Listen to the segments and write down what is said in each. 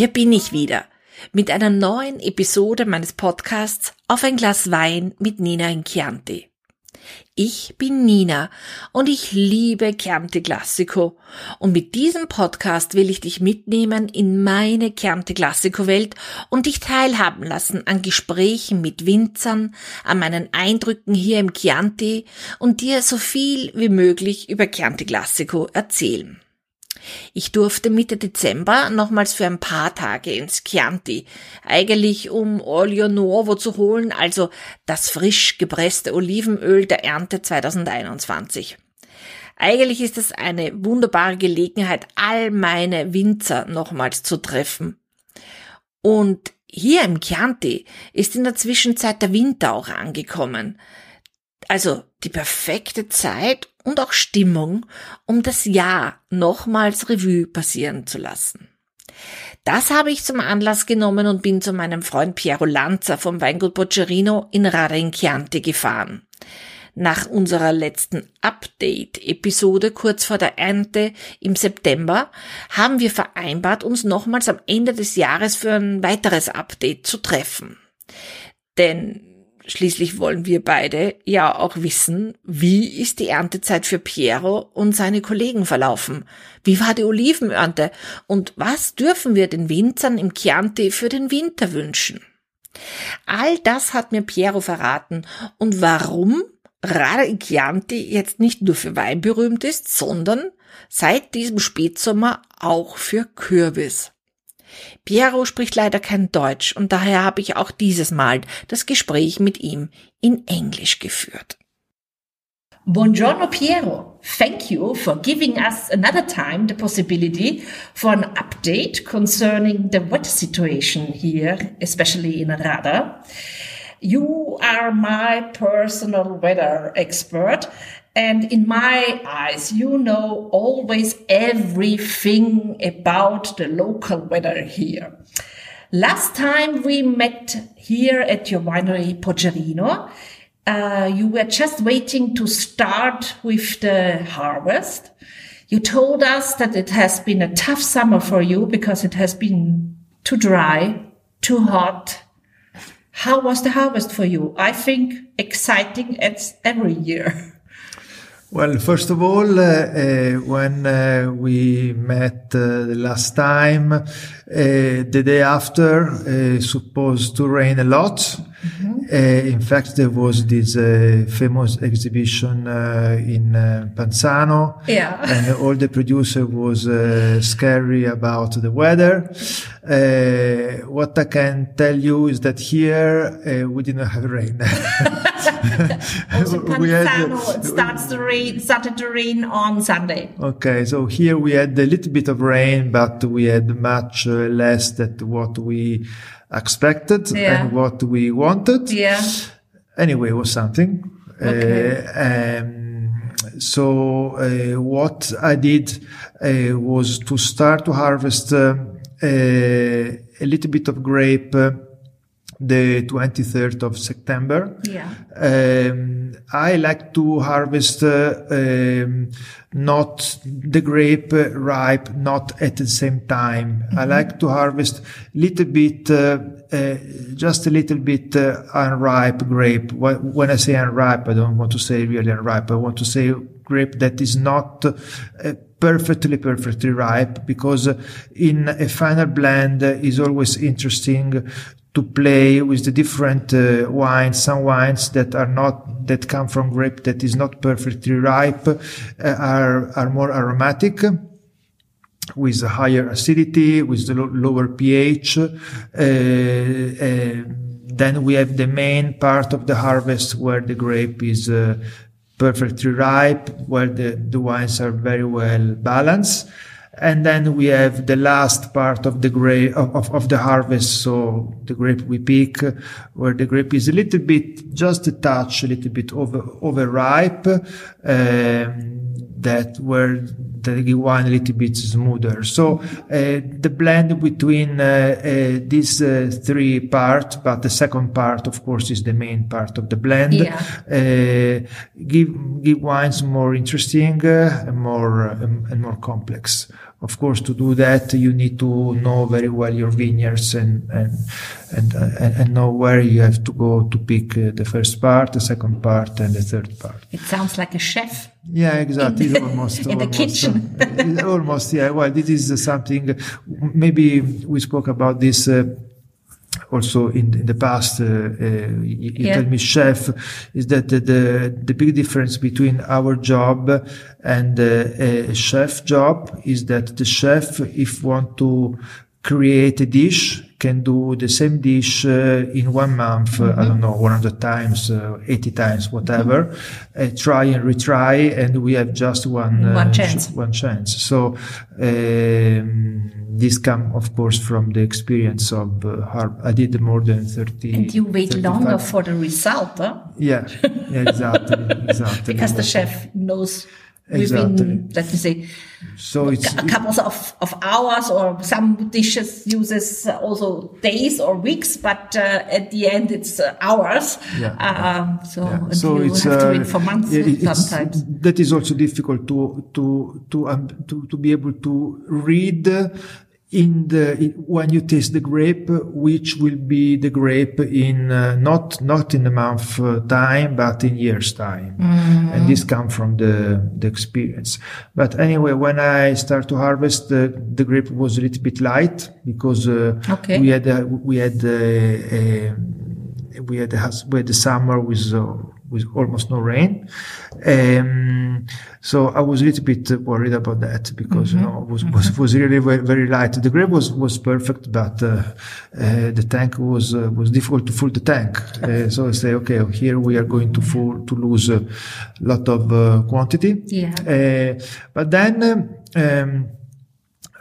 Hier bin ich wieder mit einer neuen Episode meines Podcasts Auf ein Glas Wein mit Nina in Chianti. Ich bin Nina und ich liebe Chianti Classico und mit diesem Podcast will ich dich mitnehmen in meine Chianti Classico Welt und dich teilhaben lassen an Gesprächen mit Winzern, an meinen Eindrücken hier im Chianti und dir so viel wie möglich über Chianti Classico erzählen. Ich durfte Mitte Dezember nochmals für ein paar Tage ins Chianti, eigentlich um Olio Nuovo zu holen, also das frisch gepresste Olivenöl der Ernte 2021. Eigentlich ist es eine wunderbare Gelegenheit, all meine Winzer nochmals zu treffen. Und hier im Chianti ist in der Zwischenzeit der Winter auch angekommen. Also die perfekte Zeit und auch Stimmung, um das Jahr nochmals Revue passieren zu lassen. Das habe ich zum Anlass genommen und bin zu meinem Freund Piero Lanza vom Weingut Boccerino in Rada in Chianti gefahren. Nach unserer letzten Update-Episode kurz vor der Ernte im September haben wir vereinbart, uns nochmals am Ende des Jahres für ein weiteres Update zu treffen. Denn Schließlich wollen wir beide ja auch wissen, wie ist die Erntezeit für Piero und seine Kollegen verlaufen? Wie war die Olivenernte? Und was dürfen wir den Winzern im Chianti für den Winter wünschen? All das hat mir Piero verraten und warum Rada Chianti jetzt nicht nur für Wein berühmt ist, sondern seit diesem Spätsommer auch für Kürbis. Piero spricht leider kein Deutsch und daher habe ich auch dieses Mal das Gespräch mit ihm in Englisch geführt. Buongiorno Piero. Thank you for giving us another time the possibility for an update concerning the weather situation here, especially in Rada. You are my personal weather expert And in my eyes, you know always everything about the local weather here. Last time we met here at your winery Poggerino, uh, you were just waiting to start with the harvest. You told us that it has been a tough summer for you because it has been too dry, too hot. How was the harvest for you? I think exciting as every year. Well, first of all, uh, uh, when uh, we met uh, the last time, uh, the day after, uh, supposed to rain a lot. Mm-hmm. in fact, there was this famous exhibition in Panzano, yeah. and all the producer was scary about the weather. what I can tell you is that here we didn't have rain. Panzano had, starts to rain, started to rain on Sunday. Okay, so here we had a little bit of rain, but we had much uh, less than what we expected yeah. and what we wanted. Yeah. Anyway, it was something. Okay. Uh, um, so uh, what I did uh, was to start to harvest uh, uh, a little bit of grape the 23rd of September. Yeah. Um, I like to harvest uh, um, not the grape ripe, not at the same time. Mm-hmm. I like to harvest little bit, uh, uh, just a little bit uh, unripe grape. When I say unripe, I don't want to say really unripe. I want to say grape that is not uh, perfectly, perfectly ripe because in a final blend is always interesting to play with the different uh, wines. Some wines that are not that come from grape that is not perfectly ripe uh, are are more aromatic with a higher acidity, with the lo- lower pH. Uh, uh, then we have the main part of the harvest where the grape is uh, perfectly ripe, where the, the wines are very well balanced. And then we have the last part of the grape of, of, of, the harvest. So the grape we pick, where the grape is a little bit, just a touch, a little bit over, overripe. Um, that were give wine a little bit smoother. So uh, the blend between uh, uh, these three parts, but the second part, of course, is the main part of the blend. Yeah. Give give wines more interesting and more um, and more complex. Of course, to do that, you need to know very well your vineyards and and and and, and know where you have to go to pick uh, the first part, the second part, and the third part. It sounds like a chef. Yeah, exactly. In the- almost in the almost, kitchen. almost, yeah. Well, this is something. Maybe we spoke about this. Uh, also in, in the past, uh, uh, you, you Yeah. tell me, chef, is that the, the the big difference between our job and uh, a chef job is that the chef, if want to create a dish, can do the same dish uh, in one month. Uh, I don't know, 100 times, uh, 80 times, whatever. Uh, try and retry, and we have just one uh, One ch- chance. one chance. So um, this come, of course, from the experience of uh. I did more than 30. And you wait 35 longer for the result, huh? Yeah, yeah, exactly, exactly. Because the chef knows within, Exactly. let me say, So it's a couple of, of hours or some dishes uses also days or weeks, but uh, at the end it's uh, hours. Yeah. Um, so, Yeah. So you it's have to uh, wait for months yeah, sometimes. That is also difficult to to to um, to to be able to read in the in, when you taste the grape, which will be the grape in uh, not not in a month uh, time, but in years time, Mm-hmm. and this comes from the the experience. But anyway, when I start to harvest, the the grape was a little bit light because uh, Okay. we had uh, we had. Uh, we had a, we had the summer with uh, with almost no rain, um, so I was a little bit worried about that because you know it was, was was really very, very light. The grape was was perfect, but uh, uh, the tank was uh, was difficult to fill the tank. Uh, so I say, okay, here we are going to full, to lose a lot of uh, quantity. Yeah. Uh, but then. Um,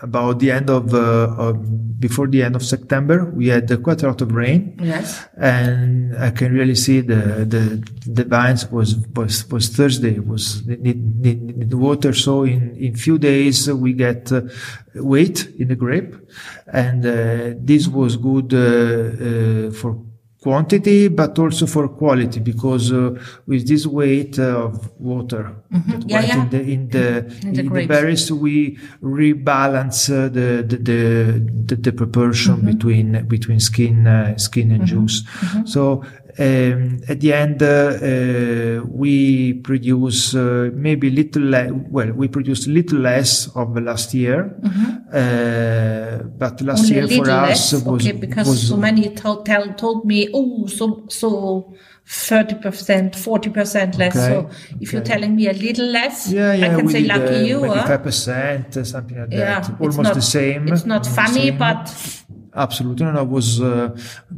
about the end of, uh, before the end of September, we had quite a lot of rain, Yes. and I can really see the the the vines was was was Thursday was need, need, need water. So in in few days uh, we get uh, weight in the grape, and uh, this was good uh, uh, for quantity but also for quality because uh, with this weight uh, of water Mm-hmm. Yeah, yeah. in the in the, In the in the berries we rebalance uh, the, the the the, proportion Mm-hmm. between between skin uh, skin and juice so um, at the end uh, uh, we produce uh, maybe a little le- well we produced a little less of the last year uh, but last Mm-hmm. Only year for little us less, was okay, because was so many told, tell, told me, oh, so, so 30%, 40% less. Okay, So if you're telling me a little less, yeah, yeah, I can say did, lucky uh, you, maybe huh? five percent, uh, something like Yeah, that. Almost not- the same. It's not funny, but Absolutely, no, no, it was uh,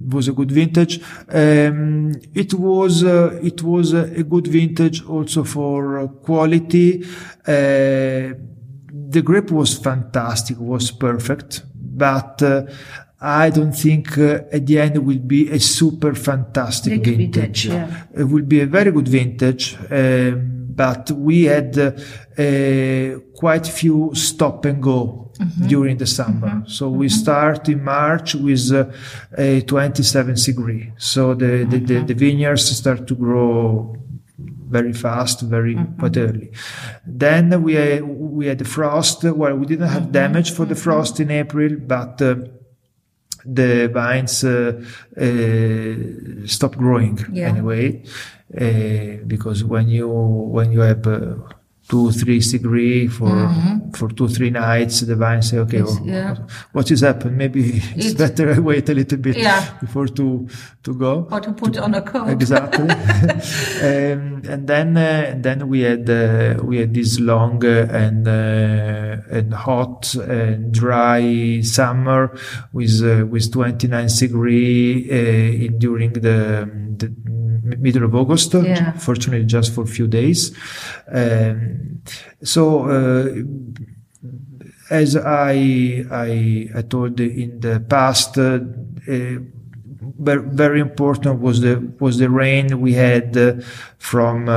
was a good vintage. Um, it was uh, it was a, good vintage also for uh, quality. Uh, the grip was fantastic, was perfect, but. Uh, I don't think uh, at the end it will be a super fantastic Big vintage. vintage, yeah. It will be a very good vintage, um, but we had uh, uh, quite few stop and go Mm-hmm. during the summer. So we start in March with uh, a 27 degree. So the, the, the, Mm-hmm. the vineyards start to grow very fast, very Mm-hmm. quite early. Then we had, we had the frost. Well, we didn't Mm-hmm. have damage for the frost in April, but uh, the vines uh, uh, stop growing Yeah. anyway uh, because when you when you have uh, two three degree for for two three nights the vines say okay well, yeah. what is happened maybe it's, It's- better I wait a little bit Yeah. before to to go or to put on a coat. exactly um, and then uh, then we had uh, we had this long uh, and uh, and hot and dry summer with uh, with 29 degree uh, in, during the, the middle of August Yeah. fortunately just for a few days um, so uh, as I, I I told in the past, uh, uh, very, important was the was the rain we had uh, from uh,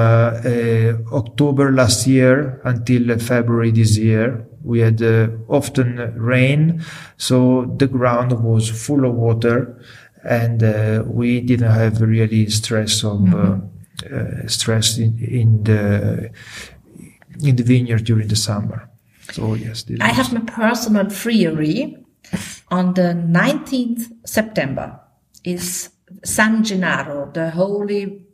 uh, October last year until February this year. We had uh, often rain, so the ground was full of water, and uh, we didn't have really stress of mm-hmm. stress in, in the in the vineyard during the summer. So yes, I have my personal theory. On the 19th September is San Gennaro, the holy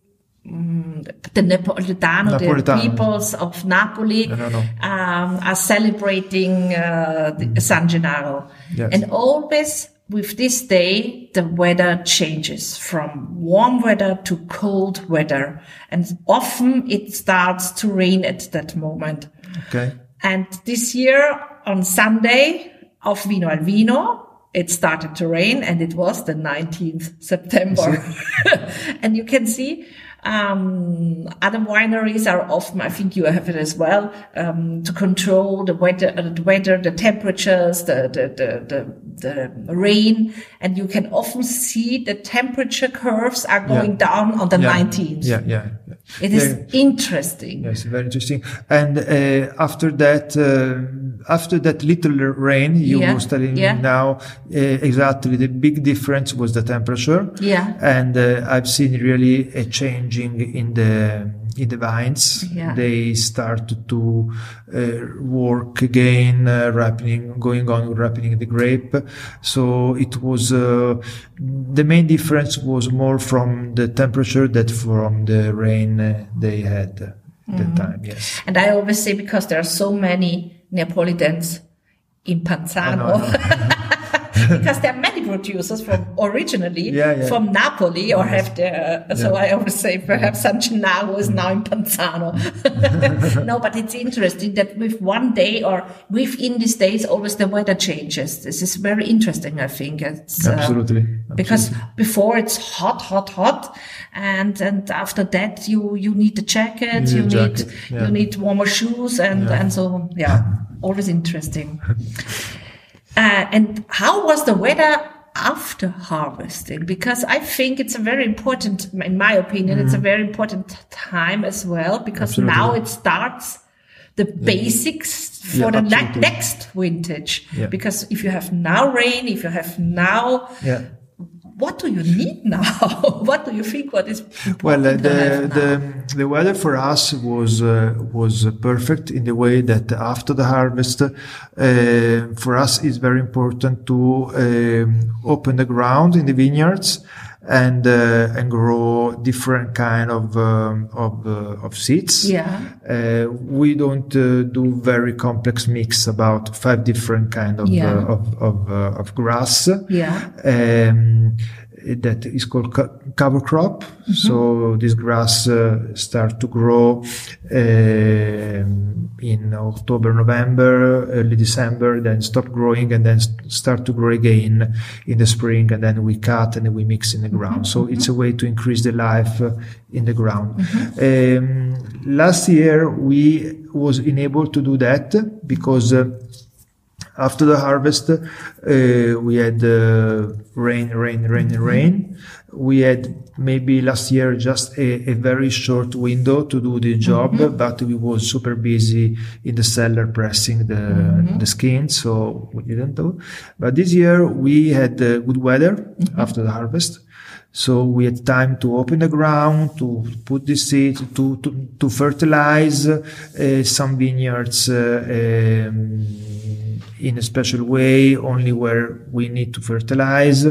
um, the Napolitano, Napolitano, the peoples of Napoli no, no, no. Um, are celebrating uh, mm. San Gennaro. Yes. And always with this day, the weather changes from warm weather to cold weather. And often it starts to rain at that moment. Okay. And this year on Sunday of Vino al Vino, it started to rain and it was the 19th September. and you can see um, other wineries are often, I think you have it as well, um, to control the weather, uh, the weather, the temperatures, the, the, the, the, rain. And you can often see the temperature curves are going down on the yeah. 19th. Yeah, yeah. yeah. It is interesting. Yes, very interesting. And uh, after that, uh, after that little rain, you yeah. were telling yeah. me now uh, exactly the big difference was the temperature. Yeah. And uh, I've seen really a changing in the in the vines. Yeah. They start to uh, work again, uh, ripening, going on ripening the grape. So it was uh, the main difference was more from the temperature that from the rain uh, they had at mm. the time. Yes. And I always say because there are so many Neapolitans in Panzano. because there are many producers from originally yeah, yeah. from Napoli or have their, uh, so I always say perhaps San Gennaro is now in Panzano. no, but it's interesting that with one day or within these days, always the weather changes. This is very interesting, I think. It's, uh, Absolutely. Absolutely. Because before it's hot, hot, hot. And, and after that, you, you need the jacket, you, you need, jacket. You need warmer shoes and, and so, yeah, always interesting. Uh, and how was the weather after harvesting? Because I think it's a very important, in my opinion, mm. it's a mm-hmm. very important time as well, because absolutely. now it starts the yeah. basics for yeah, the ne- next vintage. Yeah. Because if you have now rain, if you have now what do you need now? what do you think? What is well? Uh, the the the weather for us was uh, was perfect in the way that after the harvest, uh, for us it's very important to um, open the ground in the vineyards and uh, and grow different kind of um, of uh, of seeds. Yeah. Uh, we don't uh, do very complex mix about five different kind of yeah. Uh, of of, uh, of grass. Yeah. Um, that is called cover crop. Mm-hmm. So this grass uh, start to grow uh, in October, November, early December, then stop growing and then start to grow again in the spring. And then we cut and we mix in the ground. Mm-hmm. So it's a way to increase the life uh, in the ground. Mm-hmm. Um, last year we was enabled to do that because uh, after the harvest, uh, we had uh, rain, rain, rain, rain. We had maybe last year just a, a very short window to do the job, mm-hmm. but we was super busy in the cellar pressing the mm-hmm. the skin, so we didn't do. But this year we had uh, good weather mm-hmm. after the harvest. So we had time to open the ground, to put the seed, to, to, to fertilize uh, some vineyards, uh, um, in a special way, only where we need to fertilize,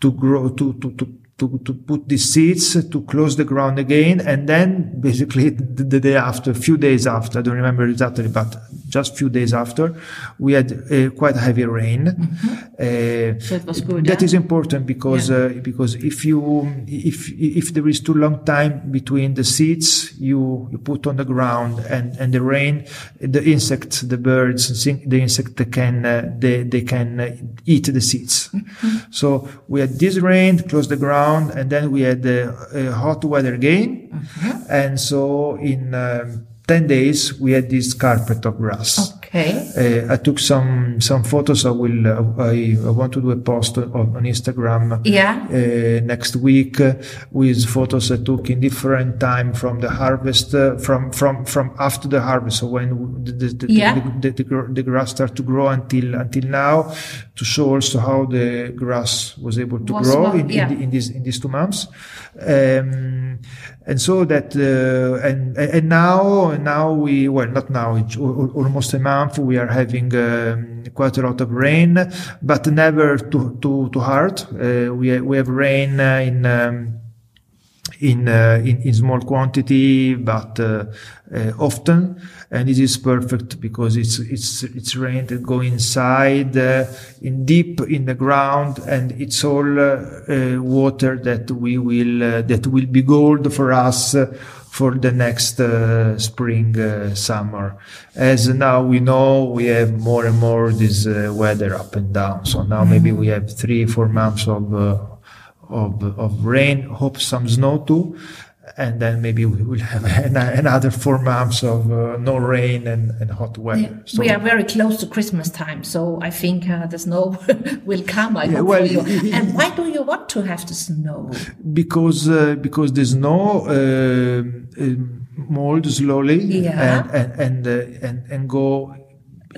to grow, to, to, to to, to put the seeds to close the ground again. And then basically the, the, day after, a few days after, I don't remember exactly, but just few days after, we had uh, quite heavy rain. Mm-hmm. Uh, was good. That is important because, yeah. uh, because if you, if, if there is too long time between the seeds you, you put on the ground and, and the rain, the insects, the birds, the insect, they can, uh, they, they can uh, eat the seeds. Mm-hmm. So we had this rain, close the ground, around, and then we had a hot weather again. Mm-hmm. And so in um, 10 days, we had this carpet of grass. Okay. Uh, I took some some photos. I will. Uh, I, I want to do a post on, on Instagram. Yeah. Uh, next week with photos I took in different time from the harvest, uh, from from from after the harvest. So when the the, the, Yeah. the, the, the, the grass start to grow until until now, to show also how the grass was able to Was grow in, yeah. in, the, in these in these two months. Um, and so that uh, and and now now we well not now it's al- al- almost a month we are having um, quite a lot of rain but never too too too hard. Uh, we we have rain uh, in um, in, uh, in in small quantity but uh, uh, often and it is perfect because it's it's it's rain that go inside uh, in deep in the ground and it's all uh, uh, water that we will uh, that will be gold for us uh, for the next uh, spring uh, summer. As now we know we have more and more this uh, weather up and down. So now maybe we have 3 4 months of uh, of of rain, hope some snow too, and then maybe we will have an, another four months of uh, no rain and, and hot weather. Yeah. So- we are very close to Christmas time, so I think uh, the snow will come. I Yeah, hope well, you. and why do you want to have the snow? because uh, because the snow uh, um, mold slowly Yeah. and and and, uh, and and go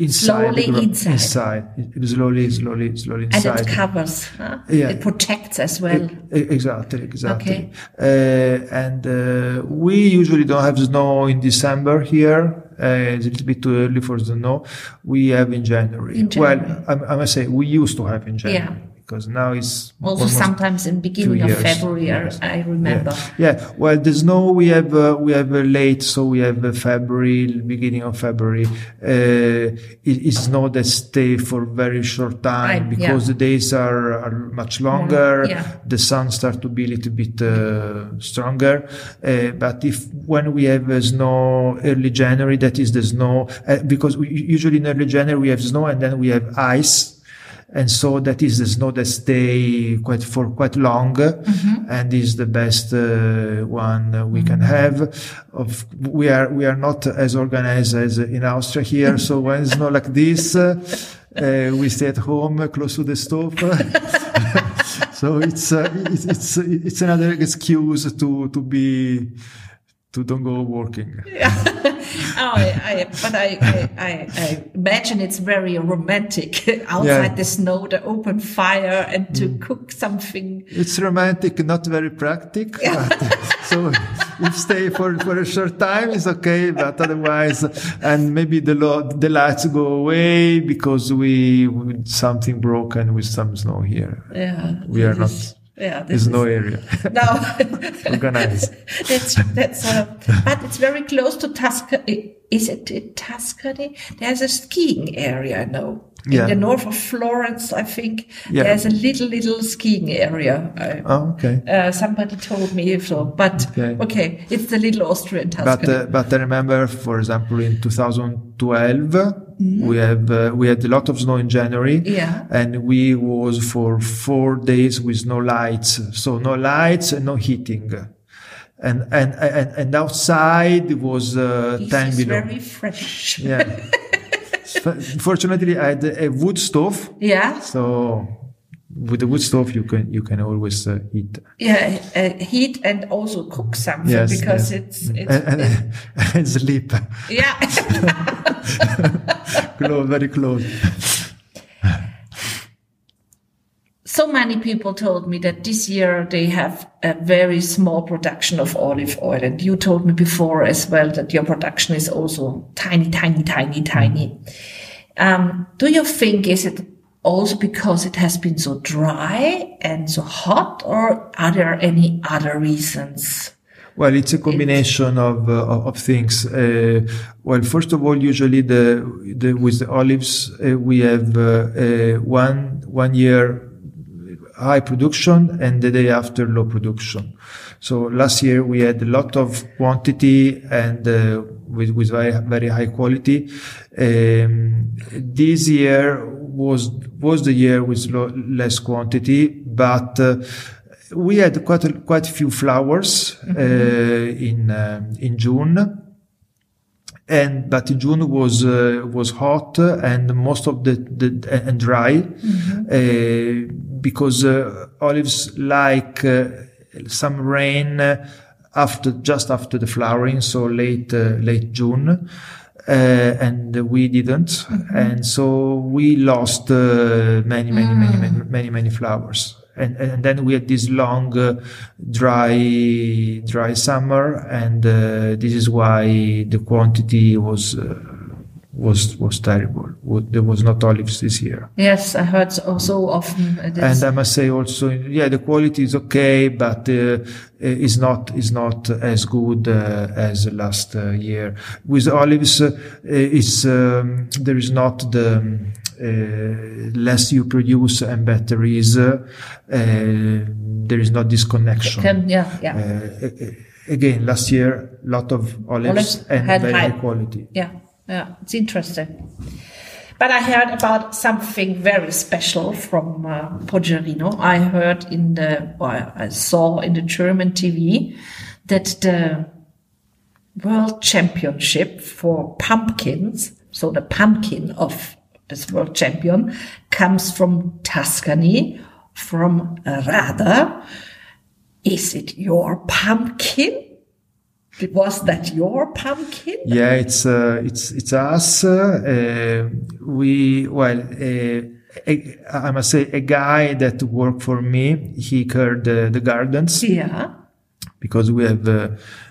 inside Slowly gro- inside. inside It- slowly slowly slowly And it covers. Huh? Yeah. It protects as well. E- Exactly, exactly. Okay. Uh, and uh, we usually don't have snow in December here. Uh, it's a little bit too early for the snow. We have in January. In January. Well, I, I must say we used to have in January Yeah. Because now it's also, sometimes in beginning of. February, I- Yes. I remember. Yeah. yeah. Well, there's no. we have uh, we have uh, late, so we have uh, February, beginning of February. Uh, it, it's not that stay for very short time Right, because yeah. the days are, are much longer. yeah. The sun start to be a little bit uh, stronger. Uh, but if when we have uh, snow early January, that is the snow uh, because we, usually in early January we have snow and then we have ice and so that is the snow that stay quite for quite long. And is the best uh, one we can have. Of we are we are not as organized as in austria here. So when it's snow like this uh, uh, we stay at home uh, close to the stove. So it's uh, it's it's it's another excuse to to be to don't go working Oh, I, I, but I, I, I, imagine it's very romantic outside Yeah. Mm. the snow, the open fire, and to cook something. It's romantic, not very practical. but- so if stay for, for a short time, it's okay. But otherwise, and maybe the the lights go away because we something broken with some snow here. Yeah, We are not. Yeah, There's no area No, organized. that's that's. Uh, but it's very close to Tuscany. Is it in Tuscany? There's a skiing area. No, Yeah. in the north of Florence, I think Yeah. there's a little little skiing area. I, Oh, okay. uh, somebody told me so, but Okay. okay, it's the little Austrian Tuscany. But uh, but I remember, for example, in 2012, we have uh, we had a lot of snow in January. Yeah. And we was for four days with no lights, so no lights and no heating. And and and, and outside was uh, this 10 below. very fresh. Yeah. Fortunately, I had a wood stove, Yeah, so with the wood stove you can you can always uh, eat. yeah, uh, heat and also cook something Yes, because yes. it's it's and, and, and sleep yeah. close, very close. so many people told me that this year they have a very small production of olive oil, and you told me before as well that your production is also tiny, tiny, tiny, tiny. Um, do you think is it also because it has been so dry and so hot, or are there any other reasons? Well, it's a combination of uh, of things. Uh, well, first of all, usually the, the with the olives uh, we have uh, uh, one one year high production and the day after low production. So last year we had a lot of quantity and uh, with with very very high quality. Um, this year was was the year with lo- less quantity, but. Uh, we had quite a, quite a few flowers uh, in um, in June, and but in June was uh, was hot and most of the, the and dry uh, because uh, olives like uh, some rain after just after the flowering, so late uh, late June. Uh, and we didn't, and so we lost uh, many, many, many, many, many, many flowers. And, and then we had this long uh, dry dry summer. And uh, this is why the quantity was uh, was was terrible there was not olives this year Yes, I heard so, often. uh, this. and I must say also, yeah, the quality is okay, but uh, is not is not as good uh, as last uh, year. With olives, uh, it's um, there is not the um, uh, less you produce and better is. Uh, uh, there is not this connection. Can, yeah, yeah. Uh, again, last year, lot of olives, Olives and very high quality. Yeah, yeah, it's interesting. But I heard about something very special from uh, Poggerino. I heard in the, I saw in the German TV that the World Championship for pumpkins, so the pumpkin of this world champion, comes from Tuscany, from Radda. Is it your pumpkin? Was that your pumpkin? Yeah, it's uh, it's it's us. Uh, we well, uh, a, I must say, a guy that worked for me. He cared the, the gardens Yeah. because we have uh,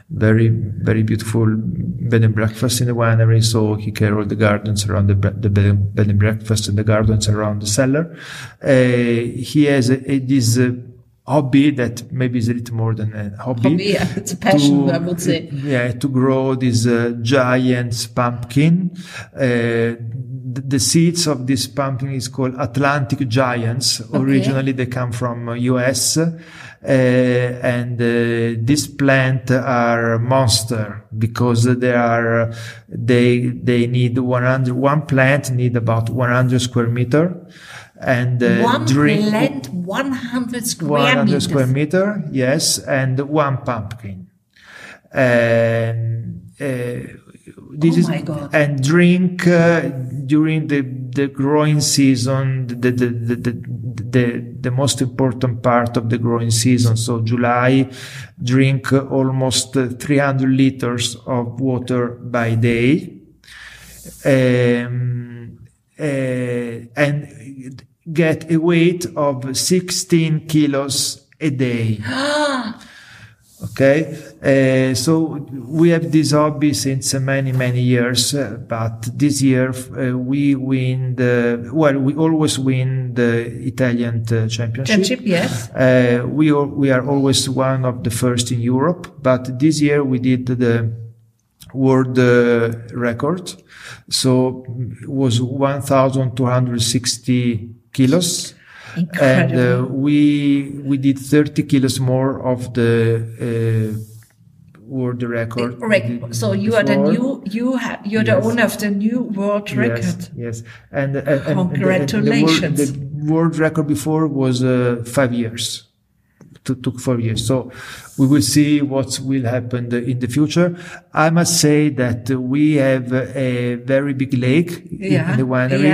very very beautiful bed and breakfast in the winery. So he cared all the gardens around the the bed and, bed and breakfast and the gardens around the cellar. Uh, he has a, a, this. Uh, Hobby that maybe is a little more than a hobby. Hobby, yeah, it's a passion, I would say. Yeah, to grow this uh, giant pumpkin. Uh, the, the seeds of this pumpkin is called Atlantic giants. Originally, they come from uh, US. Uh, and uh, this plant are monster because they are they they need 100 one plant need about 100 square meter and uh, One drink plant, 100 square 100 meters. square meter, yes, and one pumpkin. And uh, this Oh is my God. and drink uh, during the the growing season, the the, the the the the most important part of the growing season. So July, drink almost uh, 300 liters of water by day. Um, uh, and get a weight of 16 kilos a day. Okay, uh, so we have this hobby since many many years, uh, but this year uh, we win the well, we always win the Italian uh, championship. Championship, yes. Uh, we are, we are always one of the first in Europe, but this year we did the world uh, record. So it was 1,260 kilos. And uh, we we did 30 kilos more of the uh, world record. did So you are the new, you have, you're the owner of the new world record. Yes, yes. And, uh, and- and the- Congratulations. The, world, the world record before was uh, five years. To, took four years. So we will see what will happen the- in the future. I must say that we have a very big lake in- Yeah, in the winery.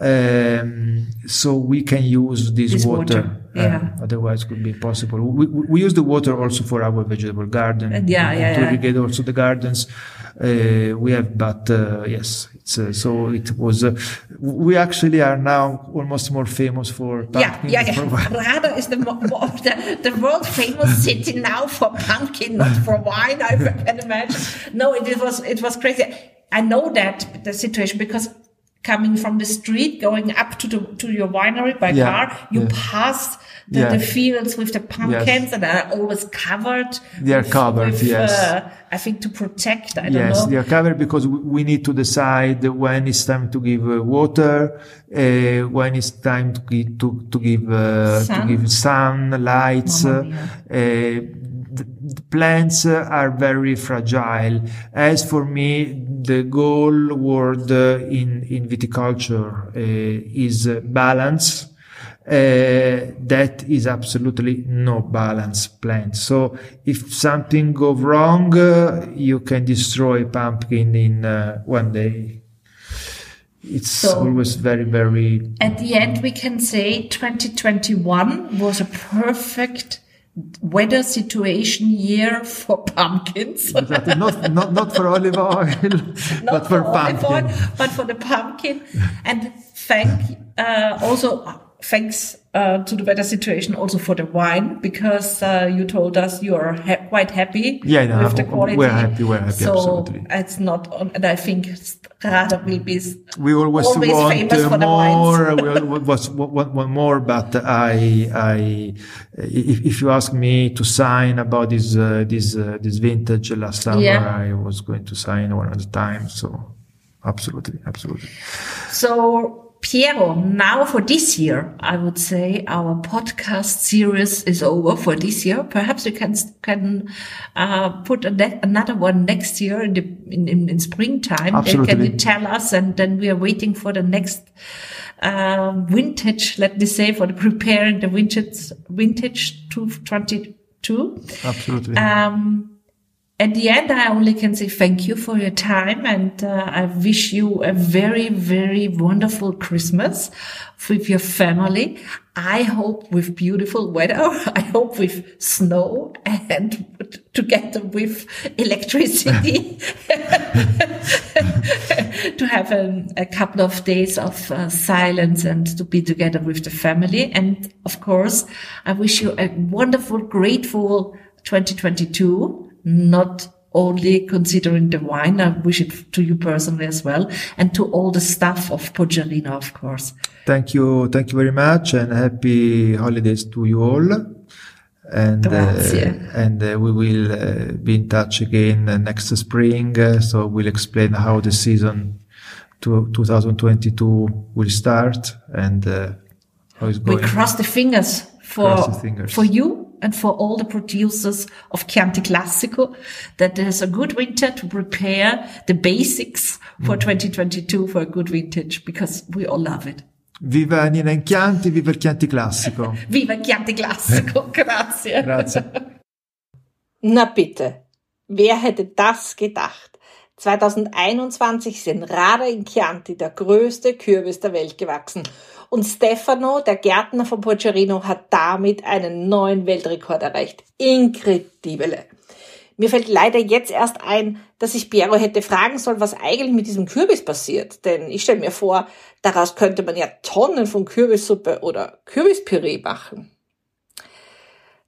Um, so we can use this, This water. water, yeah. Uh, otherwise it could be impossible. We, we, we use the water also for our vegetable garden. Uh, yeah, yeah, To yeah. irrigate also the gardens. Uh, we have, but uh, yes, it's uh, so it was. Uh, we actually are now almost more famous for Yeah, pumpkins. yeah, for- yeah. Radda is the, mo- the, the world famous city now for pumpkin, not for wine. I can imagine. No, it, was it was crazy. I know that the situation because coming from the street, going up to the to your winery by Yeah, car, you yeah. pass the, Yeah. the fields with the pumpkins, and are always covered. They are with- covered, with, yes. Uh, I think to protect. I don't Yes, they are covered because we- need to decide when it's time to give uh, water, uh, when it's time to give to, to give uh, to give sun, lights. Uh, uh, the, the plants uh, are very fragile. As for me, the goal word uh, in in viticulture uh, is balance. uh, that is absolutely no balance plant. So if something goes wrong, uh, you can destroy pumpkin in uh, one day. It's So- always very, very At the end, we can say 2021 was a perfect weather situation year for pumpkins. Exactly. not, not, not for olive oil, but for, olive pumpkin. oil, but for the pumpkin. And thank uh, also uh, thanks uh, to the better situation also for the wine because uh, you told us you are ha- quite happy Yeah, no, with the we're happy, we're happy, so absolutely. it's not, on, and I think Strada will be We always, Always want famous uh, for the wines. we always want, want, want more, but I, I, if, if you ask me to sign about this, uh, this, uh, this vintage last summer, Yeah. I was going to sign one at a time. So, absolutely, absolutely. So, Piero, now for this year, I would say our podcast series is over for this year. Perhaps we can can uh, put another one next year in the in, in, in springtime. Then Can you tell us? And then we are waiting for the next uh, vintage. Let me say for the preparing the vintage vintage two twenty two. Absolutely. Um, at the end, I only can say thank you for your time and uh, I wish you a very, very wonderful Christmas with your family. I hope with beautiful weather. I hope with snow and together with electricity to have a, a couple of days of uh, silence and to be together with the family. And of course, I wish you a wonderful, grateful 2022, not only considering the wine. I wish it to you personally as well and to all the staff of Poggerino, of course. Thank you. Thank you very much and happy holidays to you all. And, uh, and uh, we will uh, be in touch again uh, next spring. Uh, so we'll explain how the season to 2022 will start and uh, how it's going. We cross the fingers for, Cross the fingers. for you and for all the producers of Chianti Classico that there's a good winter to prepare the basics for Mm. 2022 for a good vintage because we all love it. Viva Nina in Chianti, viva il Chianti Classico. Viva Chianti Classico! Grazie. Grazie. Na bitte, wer hätte das gedacht? 2021 ist in Rada in Chianti der größte Kürbis der Welt gewachsen. Und Stefano, der Gärtner von Poggiarino, hat damit einen neuen Weltrekord erreicht. Incredibile. Mir fällt leider jetzt erst ein, dass ich Piero hätte fragen sollen, was eigentlich mit diesem Kürbis passiert. Denn ich stelle mir vor, daraus könnte man ja Tonnen von Kürbissuppe oder Kürbispüree machen.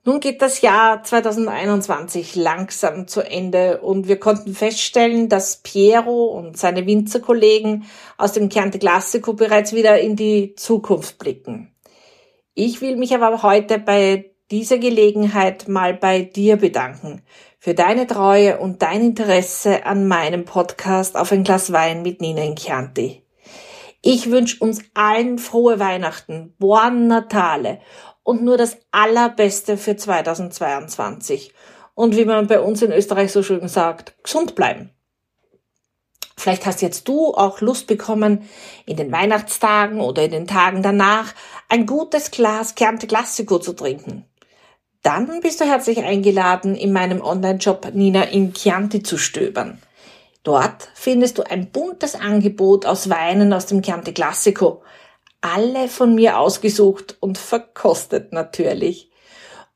Nun geht das Jahr 2021 langsam zu Ende und wir konnten feststellen, dass Piero und seine Winzerkollegen aus dem Chianti Classico bereits wieder in die Zukunft blicken. Ich will mich aber heute bei dieser Gelegenheit mal bei dir bedanken für deine Treue und dein Interesse an meinem Podcast auf ein Glas Wein mit Nina in Chianti. Ich wünsche uns allen frohe Weihnachten, Buon Natale und nur das Allerbeste für 2022. Und wie man bei uns in Österreich so schön sagt, gesund bleiben. Vielleicht hast jetzt du auch Lust bekommen, in den Weihnachtstagen oder in den Tagen danach ein gutes Glas Chianti Classico zu trinken. Dann bist du herzlich eingeladen, in meinem Online-Shop Nina in Chianti zu stöbern. Dort findest du ein buntes Angebot aus Weinen aus dem Chianti Classico. Alle von mir ausgesucht und verkostet natürlich.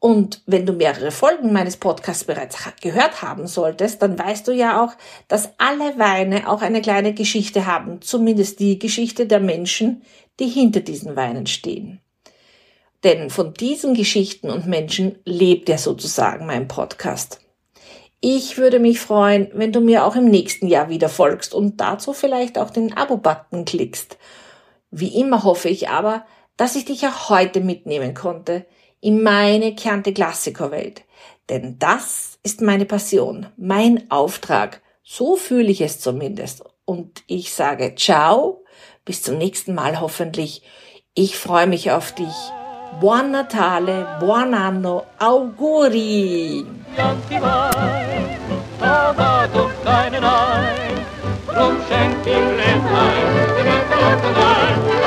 Und wenn du mehrere Folgen meines Podcasts bereits gehört haben solltest, dann weißt du ja auch, dass alle Weine auch eine kleine Geschichte haben, zumindest die Geschichte der Menschen, die hinter diesen Weinen stehen. Denn von diesen Geschichten und Menschen lebt ja sozusagen mein Podcast. Ich würde mich freuen, wenn du mir auch im nächsten Jahr wieder folgst und dazu vielleicht auch den Abo-Button klickst. Wie immer hoffe ich aber, dass ich dich auch heute mitnehmen konnte in meine Kärnte Klassikerwelt. Denn das ist meine Passion, mein Auftrag. So fühle ich es zumindest. Und ich sage ciao, bis zum nächsten Mal hoffentlich. Ich freue mich auf dich. Buon Natale, buon anno, auguri! Bianchi Jerusalem